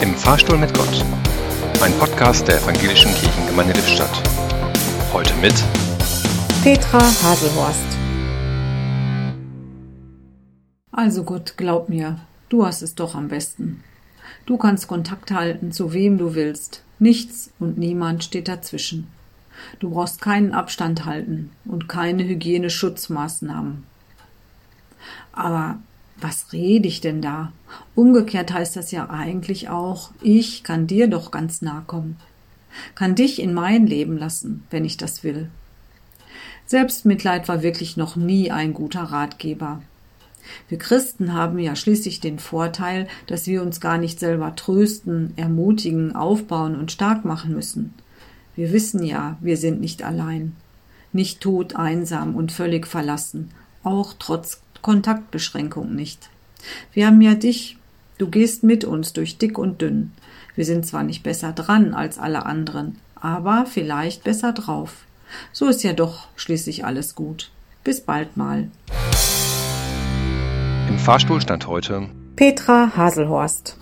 Im Fahrstuhl mit Gott. Ein Podcast der Evangelischen Kirchengemeinde Lippstadt. Heute mit Petra Haselhorst. Also Gott, glaub mir, du hast es doch am besten. Du kannst Kontakt halten zu wem du willst. Nichts und niemand steht dazwischen. Du brauchst keinen Abstand halten und keine Hygieneschutzmaßnahmen. Aber was rede ich denn da? Umgekehrt heißt das ja eigentlich auch, ich kann dir doch ganz nahe kommen, kann dich in mein Leben lassen, wenn ich das will. Selbstmitleid war wirklich noch nie ein guter Ratgeber. Wir Christen haben ja schließlich den Vorteil, dass wir uns gar nicht selber trösten, ermutigen, aufbauen und stark machen müssen. Wir wissen ja, wir sind nicht allein, nicht tot, einsam und völlig verlassen, auch trotz Kontaktbeschränkung nicht. Wir haben ja dich, du gehst mit uns durch dick und dünn. Wir sind zwar nicht besser dran als alle anderen, aber vielleicht besser drauf. So ist ja doch schließlich alles gut. Bis bald mal. Im Fahrstuhl stand heute Petra Haselhorst.